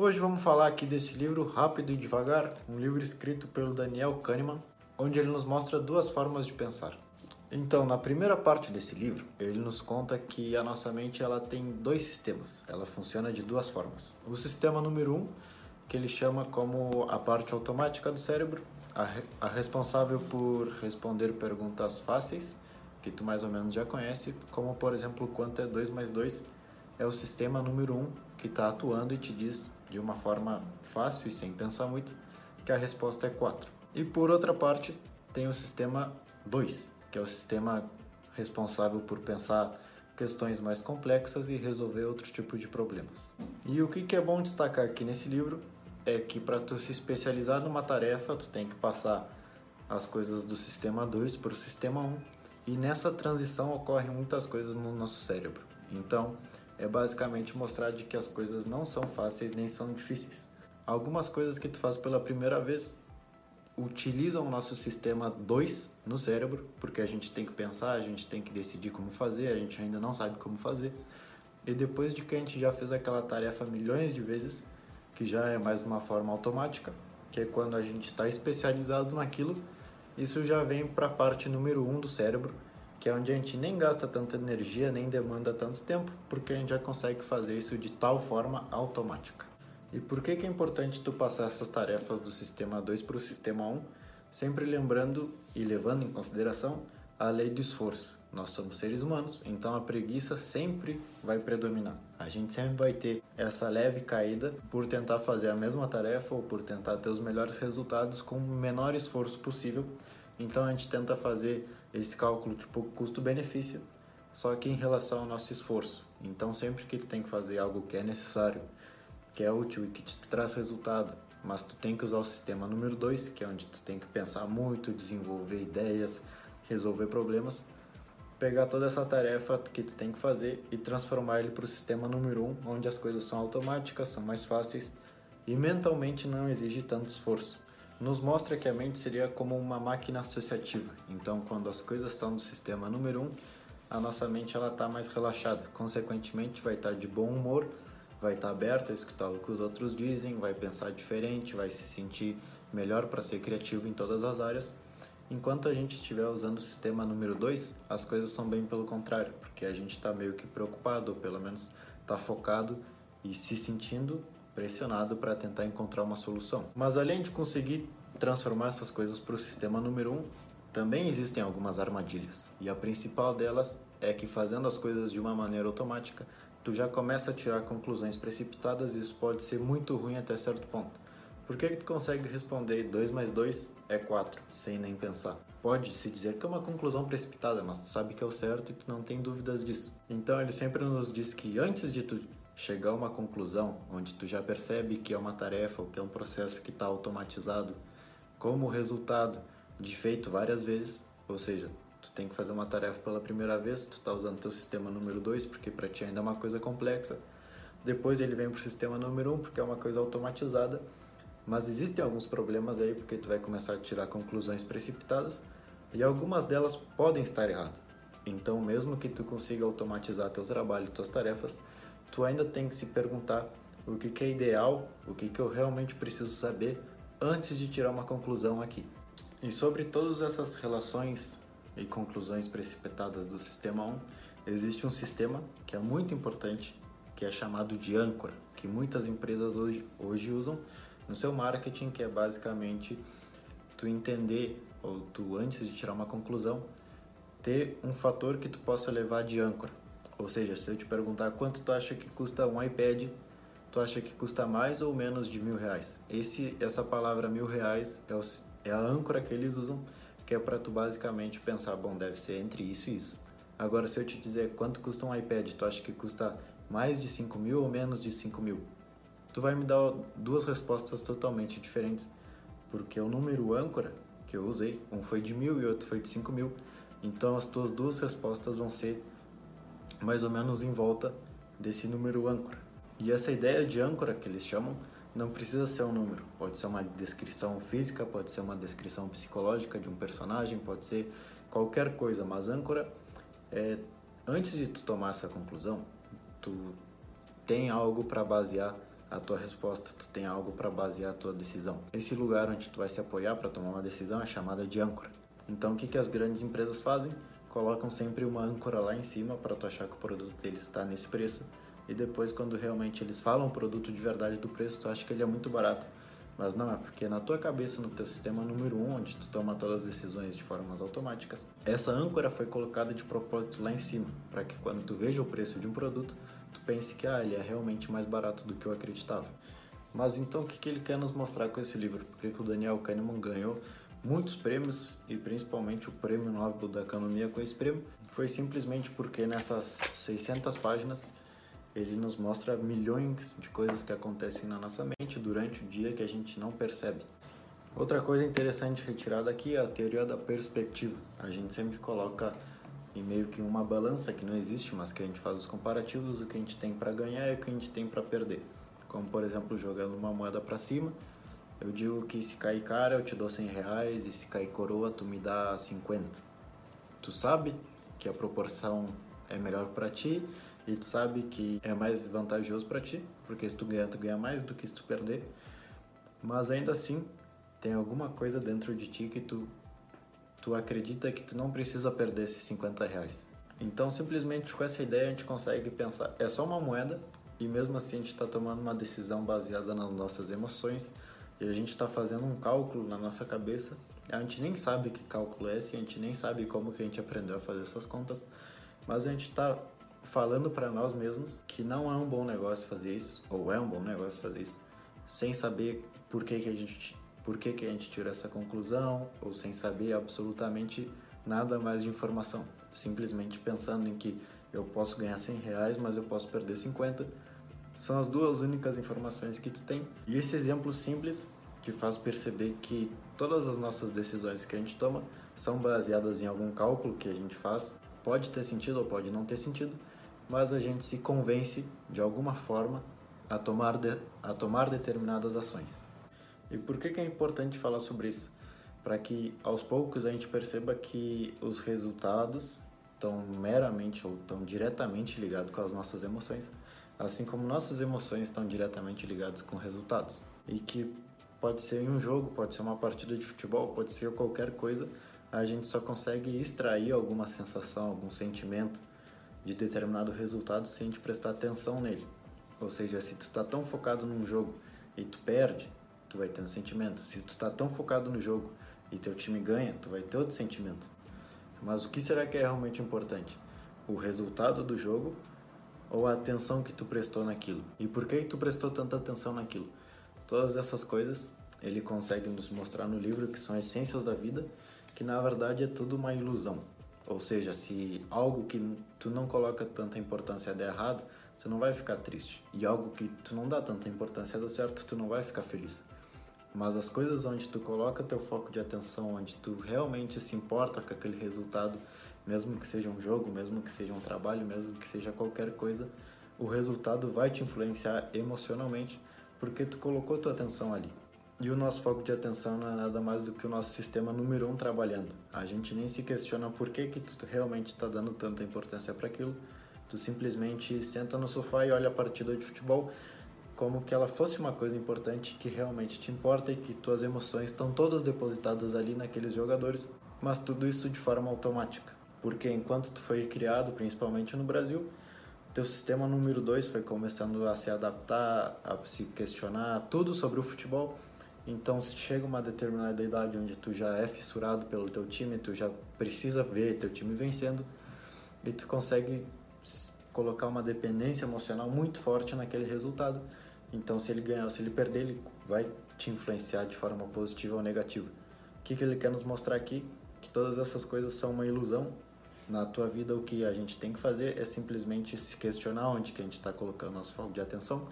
Hoje vamos falar aqui desse livro Rápido e Devagar, um livro escrito pelo Daniel Kahneman, onde ele nos mostra duas formas de pensar. Então, na primeira parte desse livro, ele nos conta que a nossa mente ela tem dois sistemas. Ela funciona de duas formas. O sistema número um, que ele chama como a parte automática do cérebro, a, re a responsável por responder perguntas fáceis, que tu mais ou menos já conhece, como por exemplo quanto é 2 mais 2, é o sistema número um que está atuando e te diz de uma forma fácil e sem pensar muito, que a resposta é 4. E por outra parte, tem o sistema 2, que é o sistema responsável por pensar questões mais complexas e resolver outro tipo de problemas. E o que é bom destacar aqui nesse livro é que para tu se especializar numa tarefa, tu tem que passar as coisas do sistema 2 para o sistema 1, um, e nessa transição ocorrem muitas coisas no nosso cérebro. Então, é basicamente mostrar de que as coisas não são fáceis nem são difíceis. Algumas coisas que tu faz pela primeira vez utilizam o nosso sistema 2 no cérebro, porque a gente tem que pensar, a gente tem que decidir como fazer, a gente ainda não sabe como fazer. E depois de que a gente já fez aquela tarefa milhões de vezes, que já é mais uma forma automática, que é quando a gente está especializado naquilo, isso já vem para a parte número 1 um do cérebro, que é onde a gente nem gasta tanta energia, nem demanda tanto tempo, porque a gente já consegue fazer isso de tal forma automática. E por que, que é importante tu passar essas tarefas do sistema 2 para o sistema 1, sempre lembrando e levando em consideração a lei do esforço. Nós somos seres humanos, então a preguiça sempre vai predominar. A gente sempre vai ter essa leve caída por tentar fazer a mesma tarefa ou por tentar ter os melhores resultados com o menor esforço possível. Então a gente tenta fazer esse cálculo tipo custo-benefício, só que em relação ao nosso esforço. Então sempre que tu tem que fazer algo que é necessário, que é útil e que te traz resultado, mas tu tem que usar o sistema número 2, que é onde tu tem que pensar muito, desenvolver ideias, resolver problemas, pegar toda essa tarefa que tu tem que fazer e transformar ele para o sistema número 1, um, onde as coisas são automáticas, são mais fáceis e mentalmente não exige tanto esforço nos mostra que a mente seria como uma máquina associativa. Então, quando as coisas são do sistema número 1, um, a nossa mente ela está mais relaxada. Consequentemente, vai estar tá de bom humor, vai estar tá aberta a escutar o que os outros dizem, vai pensar diferente, vai se sentir melhor para ser criativo em todas as áreas. Enquanto a gente estiver usando o sistema número 2, as coisas são bem pelo contrário, porque a gente está meio que preocupado, ou pelo menos está focado e se sentindo pressionado para tentar encontrar uma solução. Mas além de conseguir transformar essas coisas para o sistema número 1, um, também existem algumas armadilhas. E a principal delas é que fazendo as coisas de uma maneira automática, tu já começa a tirar conclusões precipitadas e isso pode ser muito ruim até certo ponto. Por que, que tu consegue responder 2 mais 2 é 4, sem nem pensar? Pode se dizer que é uma conclusão precipitada, mas tu sabe que é o certo e tu não tem dúvidas disso. Então ele sempre nos diz que antes de tu chegar a uma conclusão onde tu já percebe que é uma tarefa ou que é um processo que está automatizado como resultado de feito várias vezes, ou seja, tu tem que fazer uma tarefa pela primeira vez, tu está usando teu sistema número 2 porque para ti ainda é uma coisa complexa. Depois ele vem para o sistema número 1 um, porque é uma coisa automatizada, mas existem alguns problemas aí porque tu vai começar a tirar conclusões precipitadas e algumas delas podem estar erradas. Então, mesmo que tu consiga automatizar teu trabalho e tuas tarefas, tu ainda tem que se perguntar o que, que é ideal, o que, que eu realmente preciso saber antes de tirar uma conclusão aqui. E sobre todas essas relações e conclusões precipitadas do sistema 1, existe um sistema que é muito importante, que é chamado de âncora, que muitas empresas hoje, hoje usam no seu marketing, que é basicamente tu entender ou tu antes de tirar uma conclusão, ter um fator que tu possa levar de âncora. Ou seja, se eu te perguntar quanto tu acha que custa um iPad, tu acha que custa mais ou menos de mil reais? Esse, essa palavra mil reais é, o, é a âncora que eles usam, que é para tu basicamente pensar, bom, deve ser entre isso e isso. Agora, se eu te dizer quanto custa um iPad, tu acha que custa mais de 5 mil ou menos de 5 mil? Tu vai me dar duas respostas totalmente diferentes, porque o número âncora que eu usei, um foi de mil e outro foi de 5 mil, então as tuas duas respostas vão ser mais ou menos em volta desse número âncora. E essa ideia de âncora que eles chamam não precisa ser um número, pode ser uma descrição física, pode ser uma descrição psicológica de um personagem, pode ser qualquer coisa, mas âncora é antes de tu tomar essa conclusão, tu tem algo para basear a tua resposta, tu tem algo para basear a tua decisão. Esse lugar onde tu vai se apoiar para tomar uma decisão é chamada de âncora. Então, o que, que as grandes empresas fazem? Colocam sempre uma âncora lá em cima para tu achar que o produto deles está nesse preço e depois, quando realmente eles falam o produto de verdade do preço, tu acha que ele é muito barato. Mas não é, porque na tua cabeça, no teu sistema número 1, um, onde tu toma todas as decisões de formas automáticas, essa âncora foi colocada de propósito lá em cima, para que quando tu veja o preço de um produto, tu pense que ah, ele é realmente mais barato do que eu acreditava. Mas então o que, que ele quer nos mostrar com esse livro? Porque que o Daniel Kahneman ganhou muitos prêmios e principalmente o prêmio Nobel da Economia com esse prêmio foi simplesmente porque nessas 600 páginas ele nos mostra milhões de coisas que acontecem na nossa mente durante o dia que a gente não percebe. Outra coisa interessante retirada aqui é a teoria da perspectiva. A gente sempre coloca em meio que uma balança que não existe, mas que a gente faz os comparativos, o que a gente tem para ganhar e o que a gente tem para perder. Como por exemplo, jogando uma moeda para cima, eu digo que se cair cara eu te dou 100 reais e se cair coroa tu me dá 50. Tu sabe que a proporção é melhor para ti e tu sabe que é mais vantajoso para ti, porque se tu ganhar, tu ganha mais do que se tu perder. Mas ainda assim, tem alguma coisa dentro de ti que tu, tu acredita que tu não precisa perder esses 50 reais. Então, simplesmente com essa ideia, a gente consegue pensar: é só uma moeda, e mesmo assim a gente está tomando uma decisão baseada nas nossas emoções, e a gente está fazendo um cálculo na nossa cabeça. A gente nem sabe que cálculo é esse, a gente nem sabe como que a gente aprendeu a fazer essas contas, mas a gente está falando para nós mesmos que não é um bom negócio fazer isso, ou é um bom negócio fazer isso, sem saber por que, que a gente por que, que a gente tirou essa conclusão, ou sem saber absolutamente nada mais de informação. Simplesmente pensando em que eu posso ganhar 100 reais, mas eu posso perder 50. São as duas únicas informações que tu tem. E esse exemplo simples te faz perceber que todas as nossas decisões que a gente toma são baseadas em algum cálculo que a gente faz. Pode ter sentido ou pode não ter sentido, mas a gente se convence de alguma forma a tomar, de, a tomar determinadas ações. E por que, que é importante falar sobre isso? Para que aos poucos a gente perceba que os resultados estão meramente ou estão diretamente ligados com as nossas emoções, assim como nossas emoções estão diretamente ligadas com resultados. E que pode ser em um jogo, pode ser uma partida de futebol, pode ser qualquer coisa, a gente só consegue extrair alguma sensação, algum sentimento de determinado resultado se a gente prestar atenção nele. Ou seja, se tu tá tão focado num jogo e tu perde, tu vai ter um sentimento. Se tu tá tão focado no jogo e teu time ganha, tu vai ter outro sentimento. Mas o que será que é realmente importante? O resultado do jogo ou a atenção que tu prestou naquilo? E por que tu prestou tanta atenção naquilo? Todas essas coisas ele consegue nos mostrar no livro que são essências da vida, que na verdade é tudo uma ilusão. Ou seja, se algo que tu não coloca tanta importância der errado, tu não vai ficar triste. E algo que tu não dá tanta importância der certo, tu não vai ficar feliz. Mas as coisas onde tu coloca teu foco de atenção, onde tu realmente se importa com aquele resultado, mesmo que seja um jogo, mesmo que seja um trabalho, mesmo que seja qualquer coisa, o resultado vai te influenciar emocionalmente porque tu colocou tua atenção ali. E o nosso foco de atenção não é nada mais do que o nosso sistema número um trabalhando. A gente nem se questiona por que, que tu realmente está dando tanta importância para aquilo. Tu simplesmente senta no sofá e olha a partida de futebol como que ela fosse uma coisa importante que realmente te importa e que tuas emoções estão todas depositadas ali naqueles jogadores, mas tudo isso de forma automática. Porque enquanto tu foi criado, principalmente no Brasil, teu sistema número 2 foi começando a se adaptar, a se questionar tudo sobre o futebol então, se chega uma determinada idade onde tu já é fissurado pelo teu time, tu já precisa ver teu time vencendo e tu consegue colocar uma dependência emocional muito forte naquele resultado. Então, se ele ganhar se ele perder, ele vai te influenciar de forma positiva ou negativa. O que, que ele quer nos mostrar aqui? Que todas essas coisas são uma ilusão. Na tua vida, o que a gente tem que fazer é simplesmente se questionar onde que a gente está colocando nosso foco de atenção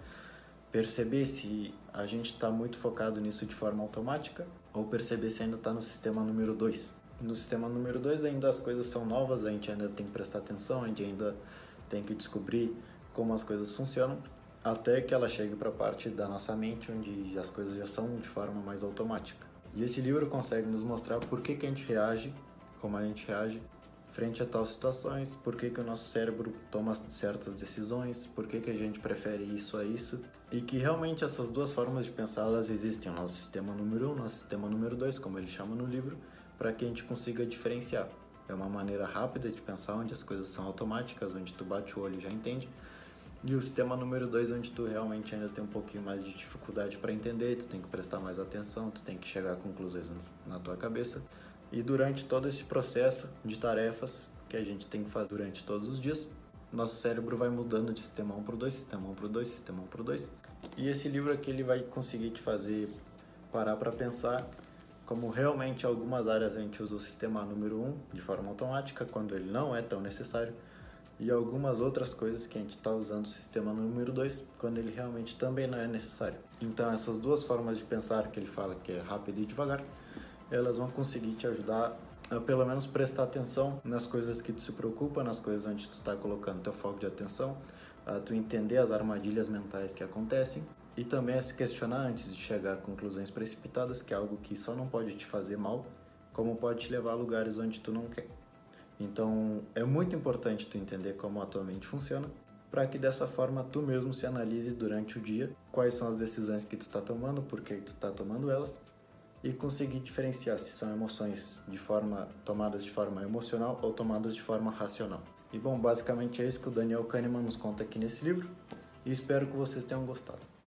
perceber se a gente está muito focado nisso de forma automática ou perceber se ainda está no sistema número 2. No sistema número 2 ainda as coisas são novas, a gente ainda tem que prestar atenção, a gente ainda tem que descobrir como as coisas funcionam, até que ela chegue para a parte da nossa mente onde as coisas já são de forma mais automática. E esse livro consegue nos mostrar por que, que a gente reage, como a gente reage frente a tais situações, por que, que o nosso cérebro toma certas decisões, por que, que a gente prefere isso a isso e que realmente essas duas formas de pensar elas existem, o nosso sistema número um, nosso sistema número dois, como ele chama no livro, para que a gente consiga diferenciar. É uma maneira rápida de pensar onde as coisas são automáticas, onde tu bate o olho e já entende. E o sistema número dois, onde tu realmente ainda tem um pouquinho mais de dificuldade para entender, tu tem que prestar mais atenção, tu tem que chegar a conclusões na tua cabeça. E durante todo esse processo de tarefas que a gente tem que fazer durante todos os dias, nosso cérebro vai mudando de sistema 1 para o 2, sistema 1 para o 2, sistema 1 para o 2. E esse livro aqui ele vai conseguir te fazer parar para pensar como realmente algumas áreas a gente usa o sistema número 1 de forma automática quando ele não é tão necessário e algumas outras coisas que a gente está usando o sistema número 2 quando ele realmente também não é necessário. Então essas duas formas de pensar que ele fala que é rápido e devagar, elas vão conseguir te ajudar a pelo menos prestar atenção nas coisas que tu se preocupa, nas coisas onde tu está colocando teu foco de atenção, a tu entender as armadilhas mentais que acontecem e também a se questionar antes de chegar a conclusões precipitadas, que é algo que só não pode te fazer mal, como pode te levar a lugares onde tu não quer. Então, é muito importante tu entender como a tua mente funciona, para que dessa forma tu mesmo se analise durante o dia quais são as decisões que tu está tomando, por que tu está tomando elas e conseguir diferenciar se são emoções de forma tomadas de forma emocional ou tomadas de forma racional. E bom, basicamente é isso que o Daniel Kahneman nos conta aqui nesse livro e espero que vocês tenham gostado.